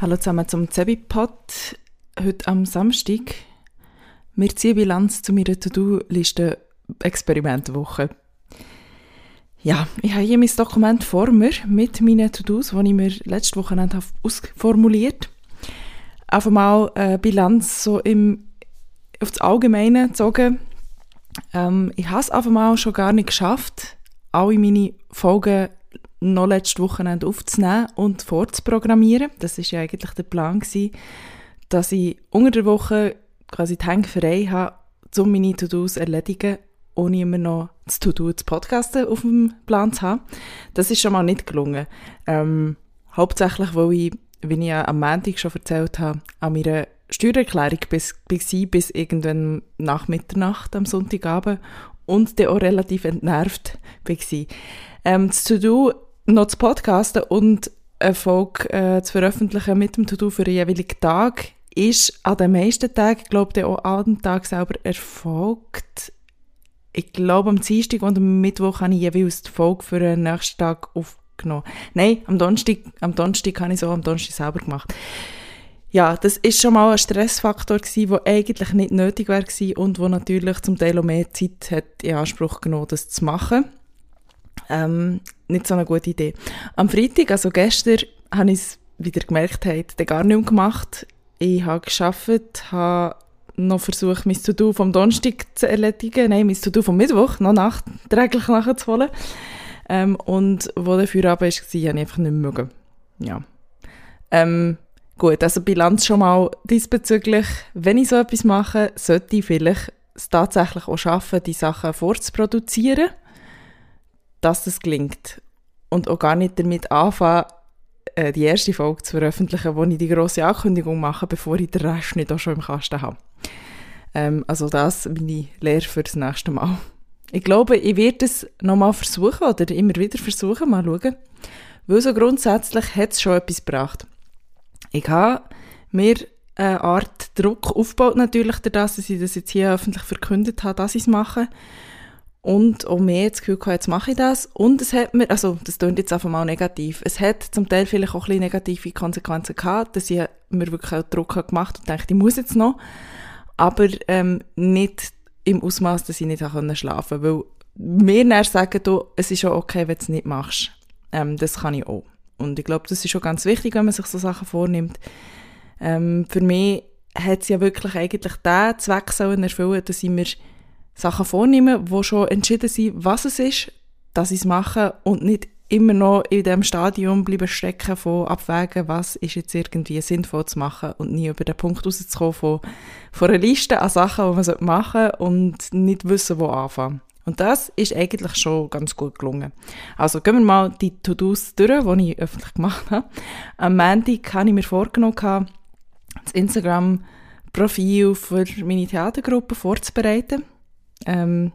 Hallo zusammen zum Zebipod. Heute am Samstag. Wir ziehen Bilanz zu meiner To-Do-Liste Experimentwoche. Ja, ich habe hier mein Dokument vor mir mit meinen To-Dos, die ich mir letzte Woche ausformuliert habe. Einfach mal eine Bilanz so im, auf das Allgemeine gezogen. Ähm, ich habe es einfach mal schon gar nicht geschafft, alle meine Folgen noch letztes Wochenende aufzunehmen und vorzuprogrammieren. Das ist ja eigentlich der Plan gewesen, dass ich unter der Woche quasi die Hänge frei habe, um meine To-Dos zu erledigen, ohne immer noch das To-Do zu podcasten auf dem Plan zu haben. Das ist schon mal nicht gelungen. Ähm, hauptsächlich, weil ich, wie ich ja am Montag schon erzählt habe, an meiner Steuererklärung bis, bis, bis irgendwann nach Mitternacht am Sonntagabend und dann auch relativ entnervt war. Ähm, das To-Do noch zu podcasten und eine Folge äh, zu veröffentlichen mit dem To-Do für den jeweiligen Tag ist an den meisten Tagen, ich glaube, auch an dem Tag selber erfolgt. Ich glaube, am Dienstag und am Mittwoch habe ich jeweils die Folge für den nächsten Tag aufgenommen. Nein, am Donnerstag, am Donnerstag habe ich so am Donnerstag selber gemacht. Ja, das ist schon mal ein Stressfaktor der eigentlich nicht nötig wäre und wo natürlich zum Teil auch mehr Zeit hat in Anspruch genommen, das zu machen. Ähm, nicht so eine gute Idee. Am Freitag, also gestern, habe ich es, wie ihr gemerkt habt, gar nicht mehr gemacht. Ich habe geschafft, habe noch versucht, mein To-Do vom Donnerstag zu erledigen, nein, mein To-Do vom Mittwoch noch nachträglich nachzuholen. Ähm, und wo der Feierabend war, habe ich einfach nicht mehr mögen. Ja. Ähm, gut, also Bilanz schon mal diesbezüglich. Wenn ich so etwas mache, sollte ich vielleicht es tatsächlich auch schaffen, die Sachen vorzuproduzieren dass das gelingt. Und auch gar nicht damit anfangen, äh, die erste Folge zu veröffentlichen, wo ich die grosse Ankündigung mache, bevor ich den Rest nicht auch schon im Kasten habe. Ähm, also das meine Lehre für das nächste Mal. Ich glaube, ich werde es nochmal versuchen oder immer wieder versuchen, mal schauen. Weil so grundsätzlich hat es schon etwas gebracht. Ich habe mir eine Art Druck aufgebaut, natürlich, dadurch, dass ich das jetzt hier öffentlich verkündet habe, dass ich es mache und auch mehr das Gefühl gehabt, jetzt mache ich das. Und es hat mir, also das klingt jetzt einfach mal negativ, es hat zum Teil vielleicht auch ein bisschen negative Konsequenzen gehabt, dass ich mir wirklich einen Druck gemacht und dachte, ich muss jetzt noch, aber ähm, nicht im Ausmaß, dass ich nicht schlafen konnte, weil mir näher sagen, du, es ist auch okay, wenn du es nicht machst. Ähm, das kann ich auch. Und ich glaube, das ist schon ganz wichtig, wenn man sich so Sachen vornimmt. Ähm, für mich hat es ja wirklich eigentlich den Zweck sollen erfüllen, dass ich mir Sachen vornehmen, wo schon entschieden sind, was es ist, dass ich es mache und nicht immer noch in dem Stadium bleiben stecken von abwägen, was ist jetzt irgendwie sinnvoll zu machen und nie über den Punkt rauszukommen von, von einer Liste an Sachen, die man machen sollte und nicht wissen, wo anfangen. Und das ist eigentlich schon ganz gut gelungen. Also gehen wir mal die To-Dos durch, die ich öffentlich gemacht habe. Am Montag habe ich mir vorgenommen, das Instagram-Profil für meine Theatergruppe vorzubereiten. Ähm,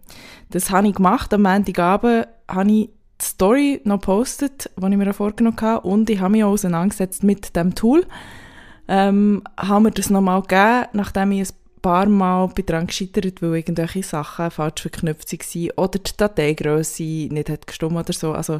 das habe ich gemacht. Am Montagabend habe ich die Story noch gepostet, die ich mir vorgenommen habe. Und ich habe mich auch auseinandergesetzt mit dem Tool. Ähm, haben wir das nochmal gegeben, nachdem ich ein paar Mal daran gescheitert weil irgendwelche Sachen falsch verknüpft waren oder die Dateigröße nicht hat gestimmt oder so. Also,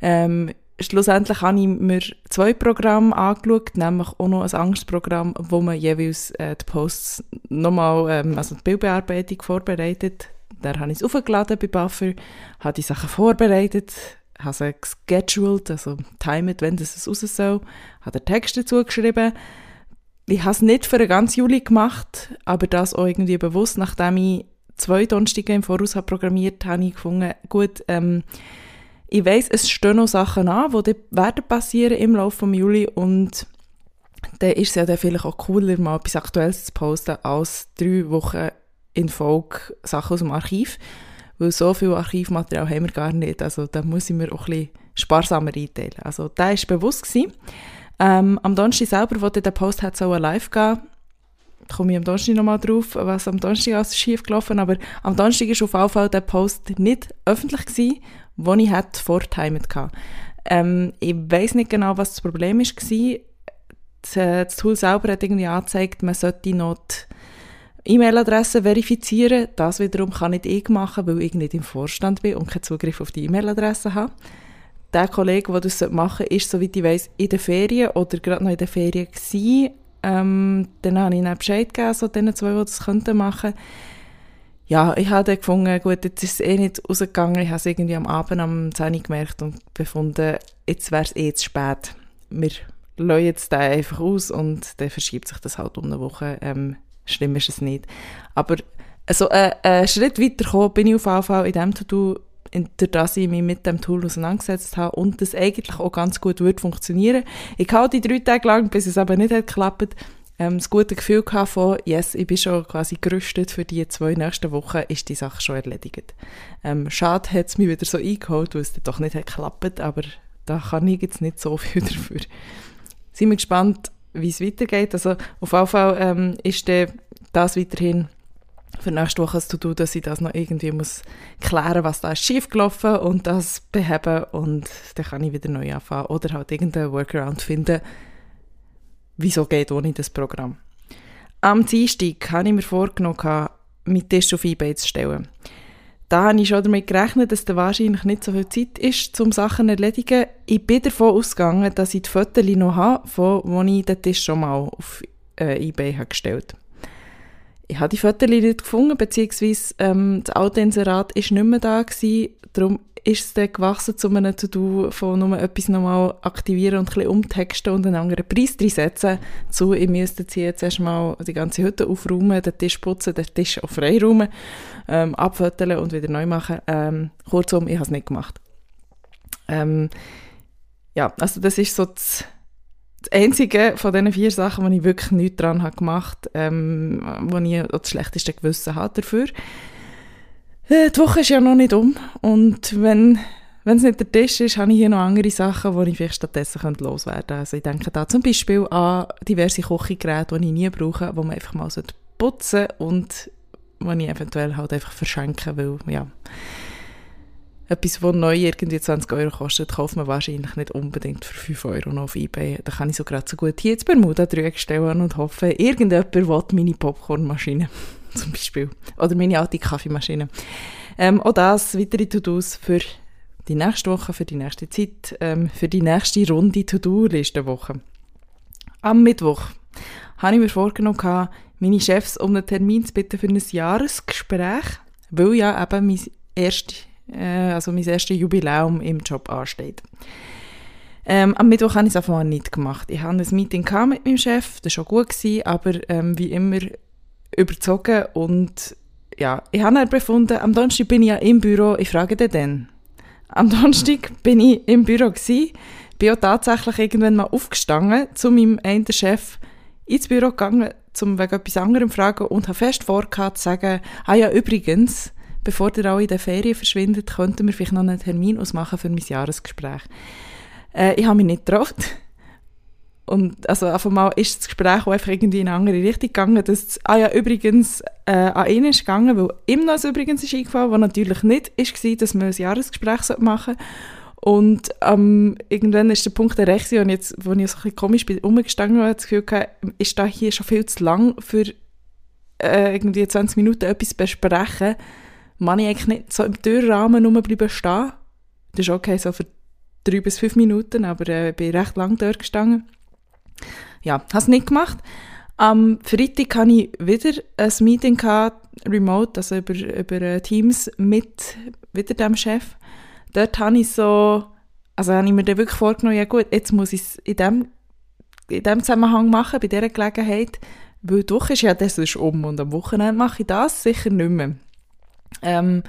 ähm, schlussendlich habe ich mir zwei Programme angeschaut, nämlich auch noch ein Angstprogramm, wo man jeweils äh, die Posts nochmal, ähm, also die Bildbearbeitung vorbereitet. Da habe ich es aufgeladen bei Buffer, habe die Sachen vorbereitet, habe sie gescheduled, also timed, wenn das raus soll, habe den Text dazu geschrieben. Ich habe es nicht für den ganzen Juli gemacht, aber das auch irgendwie bewusst, nachdem ich zwei Donstige im Voraus habe programmiert, habe ich gefunden, gut, ähm, ich weiß, es stehen noch Sachen an, die werden passieren im Laufe des Juli. Und dann ist es ja dann vielleicht auch cooler, mal etwas Aktuelles zu posten, als drei Wochen in Folge Sachen aus dem Archiv, weil so viel Archivmaterial haben wir gar nicht, also da muss ich mir auch ein bisschen sparsamer einteilen. Also da war bewusst. Ähm, am Donnerstag selber, wo der Post hat so live gehen, komme ich am Donnerstag nochmal drauf, was am Donnerstag alles schief gelaufen. Aber am Donnerstag war auf jeden Fall der Post nicht öffentlich gewesen die ich hatte vortimet hatte. Ähm, ich weiß nicht genau, was das Problem war. Das, äh, das Tool selber hat irgendwie angezeigt, man sollte noch die E-Mail-Adresse verifizieren. Das wiederum kann nicht ich machen, weil ich nicht im Vorstand bin und keinen Zugriff auf die E-Mail-Adresse habe. der Kollege, der das machen sollte, ist, soweit ich weiss, in der Ferien oder gerade noch in der Ferien. Ähm, dann habe ich ihnen Bescheid gegeben, so denen zwei, die das könnten machen ja, ich habe dann gefunden, gut, jetzt ist es eh nicht rausgegangen. Ich habe es irgendwie am Abend am 10 Uhr gemerkt und befunden, jetzt wäre es eh zu spät. Wir lassen jetzt den einfach aus und dann verschiebt sich das halt um eine Woche. Ähm, schlimm ist es nicht. Aber also, äh, einen Schritt weiter gekommen bin ich auf jeden in dem To-Do, durch das ich mich mit dem Tool auseinandergesetzt habe und das eigentlich auch ganz gut wird funktionieren. Ich habe die drei Tage lang, bis es aber nicht hat geklappt, ähm, das gute Gefühl gehabt von, yes, ich bin schon quasi gerüstet für die zwei nächsten Wochen, ist die Sache schon erledigt. Ähm, schade hat es mich wieder so eingeholt, weil es doch nicht hat geklappt, aber da kann ich jetzt nicht so viel dafür. Sind wir gespannt, wie es weitergeht. Also auf jeden Fall ähm, ist das weiterhin für nächste Woche zu tun, dass ich das noch irgendwie muss klären, was da ist schiefgelaufen und das beheben und dann kann ich wieder neu anfangen oder halt irgendeinen Workaround finden, wieso geht ohne das Programm. Am Dienstag habe ich mir vorgenommen, meinen Tisch auf Ebay zu stellen. Da habe ich schon damit gerechnet, dass da wahrscheinlich nicht so viel Zeit ist, um Sachen zu erledigen. Ich bin davon ausgegangen, dass ich die Fotos noch habe, von wo ich den Tisch schon mal auf äh, Ebay habe gestellt Ich habe die Fotos nicht gefunden, beziehungsweise ähm, das alte Inserat war nicht mehr da gewesen, darum ist es dann gewachsen zu einem To-Do von nur etwas nochmal aktivieren und ein bisschen umtexten und einen anderen Preis setzen. Zu, ich müsste jetzt erstmal die ganze Hütte aufräumen, den Tisch putzen, den Tisch auch freiräumen, ähm, abföteln und wieder neu machen. Ähm, kurzum, ich habe es nicht gemacht. Ähm, ja, also das ist so das, das einzige von diesen vier Sachen, wo ich wirklich nichts habe gemacht, ähm, wo ich das schlechteste Gewissen habe dafür. Äh, die Woche ist ja noch nicht um und wenn wenn es nicht der Tisch ist, habe ich hier noch andere Sachen, die ich vielleicht stattdessen loswerden könnte. Also ich denke da zum Beispiel an diverse Kochgeräte, die ich nie brauche, die man einfach mal putzen und die ich eventuell halt einfach verschenken will, ja. Etwas, das neu irgendwie 20 Euro kostet, kauft man wahrscheinlich nicht unbedingt für 5 Euro noch auf Ebay. Da kann ich so gerade so gut hier ins Bermuda drüber stellen und hoffe, irgendjemand will meine Popcornmaschine. zum Beispiel. Oder meine alte Kaffeemaschine. Ähm, auch das, weitere To-Dos für die nächste Woche, für die nächste Zeit, ähm, für die nächste Runde To-Do-Liste-Woche. Am Mittwoch habe ich mir vorgenommen, meine Chefs um einen Termin zu bitten für ein Jahresgespräch, weil ja eben mein, erst, äh, also mein erstes Jubiläum im Job ansteht. Ähm, am Mittwoch habe ich es einfach nicht gemacht. Ich hatte ein Meeting mit meinem Chef, das war schon gut, aber ähm, wie immer überzogen und ja, ich habe dann befunden, am Donnerstag bin ich ja im Büro, ich frage den dann. Am Donnerstag bin ich im Büro gewesen, bin auch tatsächlich irgendwann mal aufgestanden, zu meinem einen Chef ins Büro gegangen, um wegen etwas anderem zu fragen und habe fest vorgehabt zu sagen, ah ja, übrigens, bevor ihr alle in der Ferien verschwindet, könnten wir vielleicht noch einen Termin ausmachen für mein Jahresgespräch. Äh, ich habe mich nicht getraut. Und also auf einmal ist das Gespräch auch einfach irgendwie in eine andere Richtung gegangen. Dass, ah ja, übrigens äh, an ihn ist gegangen, weil ihm noch übrigens ist eingefallen, was natürlich nicht war, dass wir ein Jahresgespräch machen sollten. Und ähm, irgendwann ist der Punkt erreicht, ich, jetzt, wo ich so ein bisschen komisch bin, umgestanden habe, das Gefühl hatte, ist da hier schon viel zu lang für äh, irgendwie 20 Minuten etwas besprechen. Man ich eigentlich nicht so im Türrahmen bleiben stehen. Das ist okay, so für drei bis fünf Minuten, aber äh, ich bin recht lang dort gestanden ja, habe es nicht gemacht. Am Freitag hatte ich wieder ein Meeting gehabt, remote, also über, über äh, Teams mit wieder dem Chef. Dort habe ich so, also habe ich mir dann wirklich vorgenommen, ja gut, jetzt muss ich es in dem, in dem Zusammenhang machen, bei dieser Gelegenheit, weil die Woche ist ja das ist um und am Wochenende mache ich das sicher nicht mehr. Ähm,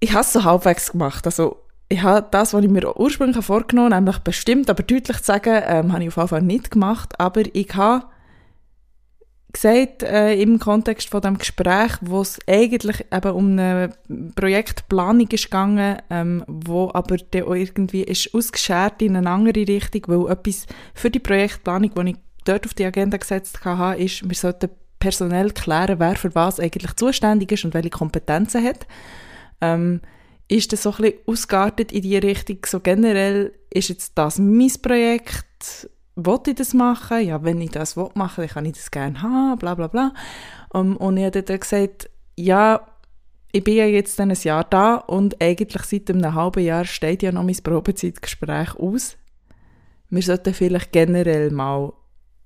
ich habe es so halbwegs gemacht, also ich habe das, was ich mir ursprünglich vorgenommen habe, nämlich bestimmt, aber deutlich zu sagen, ähm, habe ich auf Fall nicht gemacht. Aber ich habe gesagt, äh, im Kontext von dem Gespräch, wo es eigentlich eben um eine Projektplanung ist gegangen, ähm, wo aber dann auch irgendwie ist ausgeschert in eine andere Richtung, weil etwas für die Projektplanung, die ich dort auf die Agenda gesetzt habe, ist, wir sollten personell klären, wer für was eigentlich zuständig ist und welche Kompetenzen hat. Ähm, ist das so ein bisschen ausgeartet in die Richtung, so generell ist jetzt das mein Projekt, wollte ich das machen? Ja, wenn ich das machen will, dann kann ich das gerne haben, bla bla bla. Um, und ich habe dann gesagt, ja, ich bin ja jetzt ein Jahr da und eigentlich seit einem halben Jahr steht ja noch mein Probezeitgespräch aus. Wir sollten vielleicht generell mal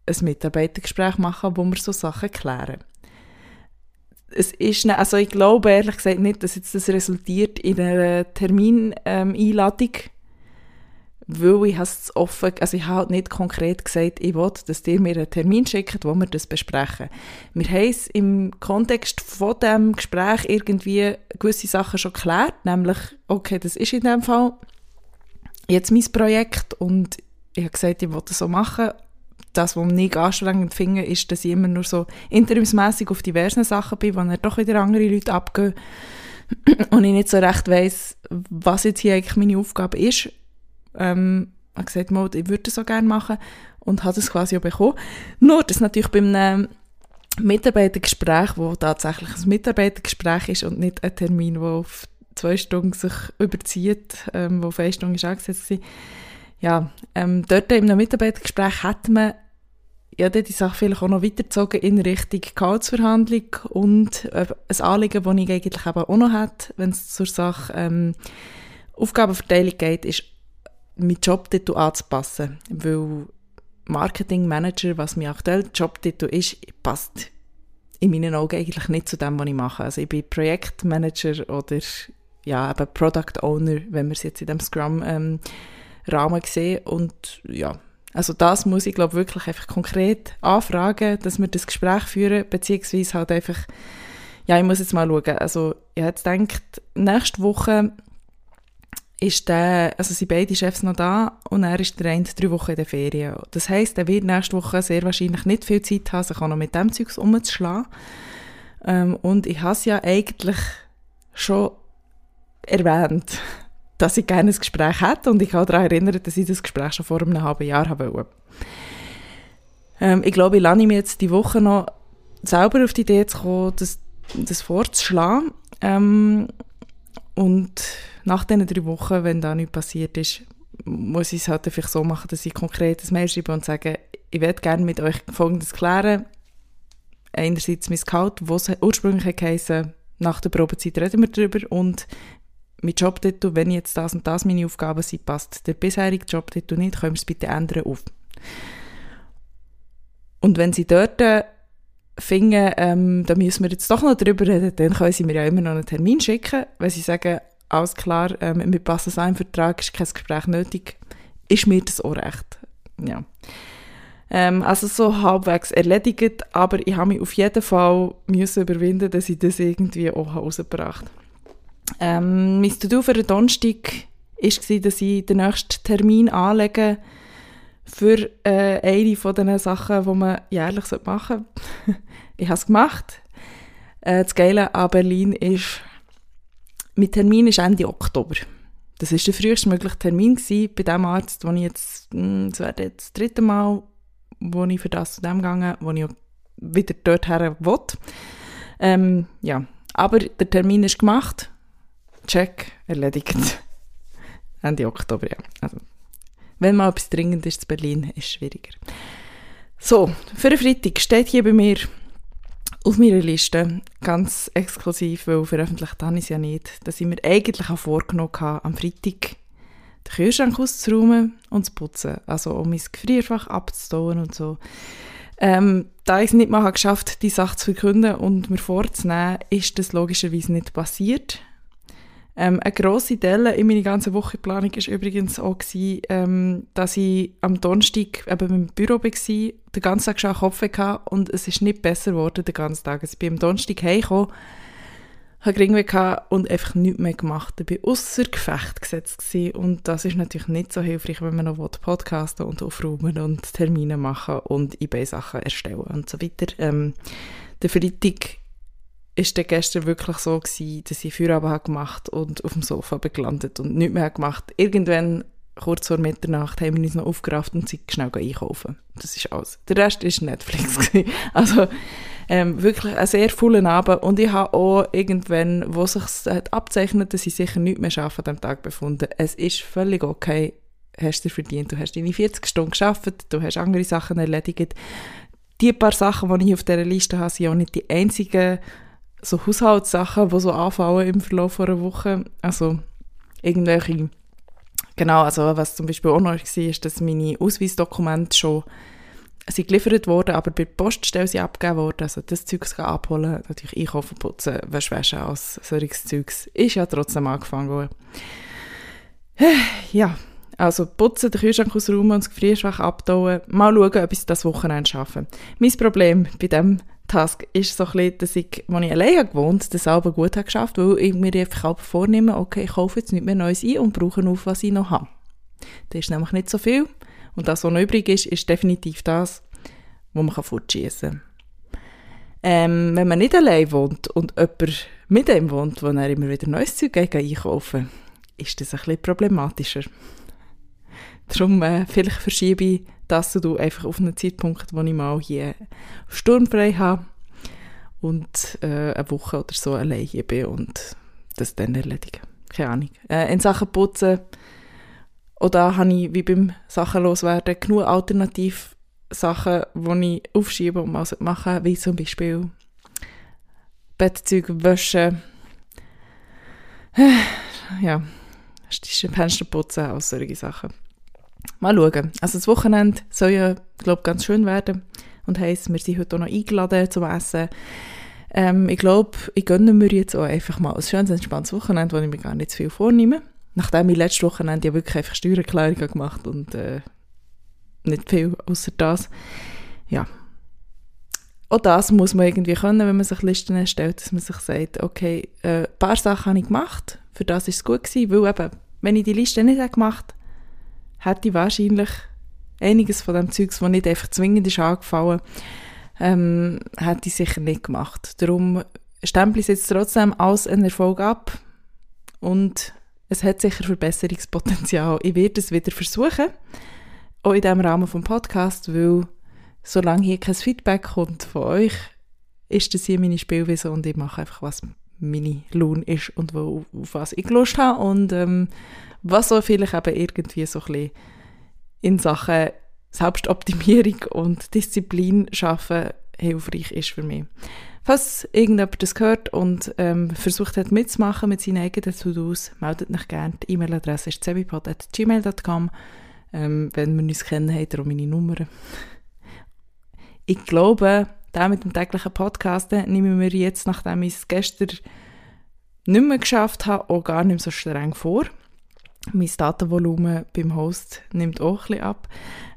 ein Mitarbeitergespräch machen, wo wir so Sachen klären. Es ist, ne, also ich glaube ehrlich gesagt nicht, dass jetzt das resultiert in einer Termineinladung, ähm, weil ich es offen, also ich habe halt nicht konkret gesagt, ich will, dass ihr mir einen Termin schickt, wo wir das besprechen. Wir haben es im Kontext von dem Gespräch irgendwie gewisse Sachen schon geklärt, nämlich, okay, das ist in dem Fall jetzt mein Projekt und ich habe gesagt, ich will das so machen. Das, was ich anstrengend finde, ist, dass ich immer nur so interimsmässig auf diversen Sachen bin, wo dann doch wieder andere Leute abgehen. Und ich nicht so recht weiss, was jetzt hier eigentlich meine Aufgabe ist. Ähm, habe gesagt, ich würde das so gerne machen und habe das quasi auch bekommen. Nur, dass natürlich bei einem Mitarbeitergespräch, wo tatsächlich ein Mitarbeitergespräch ist und nicht ein Termin, der auf zwei Stunden sich überzieht, ähm, wo auf eine Stunde angesetzt war, ja, ähm, dort in einem Mitarbeitergespräch hat man ja, die Sache vielleicht auch noch weitergezogen in Richtung Gehaltsverhandlung und äh, ein Anliegen, das ich eigentlich eben auch noch habe, wenn es zur Sache ähm, Aufgabenverteilung geht, ist meinen Jobtitel anzupassen, weil Marketing Manager, was mein aktueller Jobtitel ist, passt in meinen Augen eigentlich nicht zu dem, was ich mache. Also ich bin Projektmanager oder ja, eben Product Owner, wenn wir es jetzt in dem Scrum-Rahmen ähm, sehen und ja, also das muss ich glaube wirklich einfach konkret anfragen, dass wir das Gespräch führen, beziehungsweise halt einfach, ja, ich muss jetzt mal schauen. Also ich habe jetzt gedacht, nächste Woche ist der, also sind beide Chefs noch da und er ist der eine drei Wochen in der Ferien. Das heisst, er wird nächste Woche sehr wahrscheinlich nicht viel Zeit haben, sich auch noch mit dem Zeugs umzuschlagen. Ähm, und ich habe es ja eigentlich schon erwähnt, dass ich gerne ein Gespräch hätte und ich kann daran erinnern, dass ich das Gespräch schon vor einem halben Jahr habe ähm, Ich glaube, ich lerne mir jetzt die Woche noch selber auf die Idee zu kommen, das, das vorzuschlagen. Ähm, und nach diesen drei Wochen, wenn da nichts passiert ist, muss ich es halt einfach so machen, dass ich konkret ein Mail schreibe und sage, ich werde gerne mit euch Folgendes klären. Einerseits mein Gehalt, was ursprünglich geheißen, nach der Probezeit reden wir darüber und mein Jobtitel, wenn jetzt das und das meine Aufgaben sind, passt der bisherige Jobtitel nicht, können wir es bitte ändern auf. Und wenn sie dort äh, finden, ähm, da müssen wir jetzt doch noch drüber reden, dann können sie mir ja immer noch einen Termin schicken. Wenn sie sagen, alles klar, ähm, wir passen es ein Vertrag, ist kein Gespräch nötig, ist mir das auch recht. Ja. Ähm, also so halbwegs erledigt, aber ich habe mich auf jeden Fall müssen überwinden, dass ich das irgendwie auch rausgebracht habe. Ähm, mein To-Do für den Donnerstag war, dass ich den nächsten Termin anlege für äh, eine von Sachen, die man jährlich machen sollte. ich habe es gemacht. Äh, das Geile an Berlin ist, mein Termin ist Ende Oktober. Das war der frühestmögliche Termin bei dem Arzt, wo ich jetzt, hm, das wäre jetzt das dritte Mal, wo ich für das zu dem gegangen wo ich wieder dorthin will. Ähm, ja, aber der Termin ist gemacht. Check, erledigt. Ende Oktober, ja. Also, wenn mal etwas dringend ist in Berlin, ist es schwieriger. So, für den Freitag steht hier bei mir auf meiner Liste, ganz exklusiv, weil veröffentlicht habe ich es ja nicht, dass ich mir eigentlich auch vorgenommen habe, am Freitag den Kühlschrank auszuräumen und zu putzen. Also um mein Gefrierfach abzustauen und so. Ähm, da ich es nicht mal geschafft habe, die Sache zu verkünden und mir vorzunehmen, ist das logischerweise nicht passiert. Ähm, eine grosse Delle in meiner ganzen Wochenplanung war übrigens auch, gewesen, ähm, dass ich am Donnerstag eben im Büro war, den ganzen Tag schon Kopf hatte und es ist nicht besser geworden den ganzen Tag. Also ich bin am Donnerstag heimgekommen, habe Ringweh und einfach nichts mehr gemacht. Ich war außer Gefecht gesetzt gewesen. und das ist natürlich nicht so hilfreich, wenn man noch podcasten und aufräumen und Termine machen und eBay-Sachen erstellen und so weiter. Ähm, der Freitag ist dann gestern wirklich so gewesen, dass ich Feierabend gemacht und auf dem Sofa gelandet und nichts mehr gemacht. Irgendwann, kurz vor Mitternacht, haben wir uns noch aufgerafft und sind schnell einkaufen. Das ist alles. Der Rest war Netflix. also ähm, wirklich ein sehr vollen Abend und ich habe auch irgendwann, wo sich abzeichnet, dass ich sicher nichts mehr schaffe an diesem Tag befunden. Es ist völlig okay, hast du verdient. Du hast deine 40 Stunden geschafft, du hast andere Sachen erledigt. Die paar Sachen, die ich auf dieser Liste habe, sind auch nicht die einzigen so Haushaltssachen, die so anfallen im Verlauf einer Woche. Also irgendwelche, genau, also was zum Beispiel auch noch war, ist, dass meine Ausweisdokumente schon sind geliefert worden, aber bei der Poststelle sind abgegeben worden. Also das Zeug abholen, natürlich einkaufen, putzen, waschen, als solches Zeugs, ist ja trotzdem angefangen worden. Ja, also putzen, den Kühlschrank ausräumen und das Gefrierschwach abtauen. Mal schauen, ob ich das Wochenende schaffe. Mein Problem bei diesem Task ist so ein dass ich, als ich alleine gewohnt das selber gut habe geschafft, weil ich mir einfach auch vornehme, okay, ich kaufe jetzt nicht mehr Neues ein und brauche auf, was ich noch habe. Das ist nämlich nicht so viel. Und das, was noch übrig ist, ist definitiv das, was man fortschießen kann. Ähm, wenn man nicht allein wohnt und jemand mit ihm wohnt, wo er immer wieder neues Zeug einkaufen ist das ein bisschen problematischer. Darum äh, vielleicht verschiebe ich das du einfach auf einen Zeitpunkt, wo ich mal hier sturmfrei habe und äh, eine Woche oder so allein hier bin und das dann erledigen. Keine Ahnung. Äh, in Sachen Putzen, oder habe ich, wie beim Sachen loswerden, genug alternativ Sachen, die ich aufschiebe und mal machen wie zum Beispiel Bettzeug waschen, ja, Fenster putzen, all solche Sachen. Mal schauen. Also das Wochenende soll ja, glaube ganz schön werden. Und heisst, wir sind heute auch noch eingeladen zum Essen. Ähm, ich glaube, ich gönne mir jetzt auch einfach mal ein schönes, entspanntes Wochenende, wo ich mir gar nicht zu viel vornehme. Nachdem ich letzte Wochenende ja wirklich einfach Steuererklärungen gemacht und äh, nicht viel außer das. Ja. Auch das muss man irgendwie können, wenn man sich Listen erstellt, dass man sich sagt, okay, äh, ein paar Sachen habe ich gemacht, für das ist es gut gewesen, weil eben, wenn ich die Liste nicht gemacht hätte, hätte ich wahrscheinlich einiges von dem Zeugs, das nicht einfach zwingend ist angefallen, ähm, hätte ich sicher nicht gemacht. Darum stempel ich es jetzt trotzdem als einen Erfolg ab und es hat sicher Verbesserungspotenzial. Ich werde es wieder versuchen, auch in diesem Rahmen vom Podcast, weil solange hier kein Feedback kommt von euch, ist das hier meine Spielweise und ich mache einfach, was meine Lohn ist und wo, auf was ich Lust habe und ähm, was so vielleicht eben irgendwie so ein in Sachen Selbstoptimierung und Disziplin schaffen hilfreich ist für mich. Falls irgendjemand das gehört und ähm, versucht hat mitzumachen mit seinen eigenen To-Dos, meldet mich gerne. Die E-Mail-Adresse ist zebipod.gmail.com. Ähm, wenn wir uns kennen, habt ihr auch meine Nummer. Ich glaube, da mit dem täglichen Podcast nehmen wir jetzt, nachdem ich es gestern nicht mehr geschafft habe, auch gar nicht mehr so streng vor mein Datenvolumen beim Host nimmt auch bisschen ab.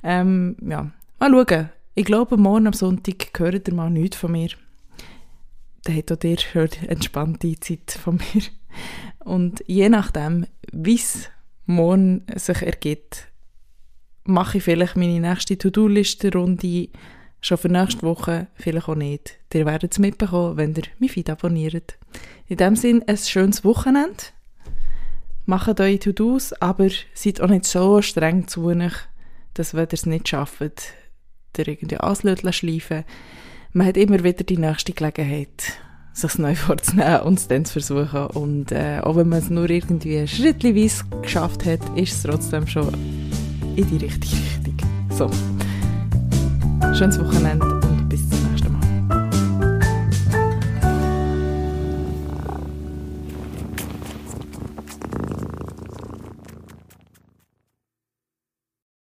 Ähm, ja, mal schauen. Ich glaube, morgen am Sonntag hört ihr mal nichts von mir. Dann hat auch ihr hört entspannte Zeit von mir. Und je nachdem, wie es morgen sich ergibt, mache ich vielleicht meine nächste To-Do-Liste-Runde schon für nächste Woche, vielleicht auch nicht. Ihr werdet es mitbekommen, wenn ihr mein Feed abonniert. In dem Sinne, ein schönes Wochenende macht eure To-Dos, aber seid auch nicht so streng zu euch, dass wenn ihr es nicht schafft, ihr irgendwie Anslöteln schleifen. Man hat immer wieder die nächste Gelegenheit, sich neu vorzunehmen und es dann zu versuchen. Und äh, auch wenn man es nur irgendwie schrittweise geschafft hat, ist es trotzdem schon in die richtige Richtung. So, schönes Wochenende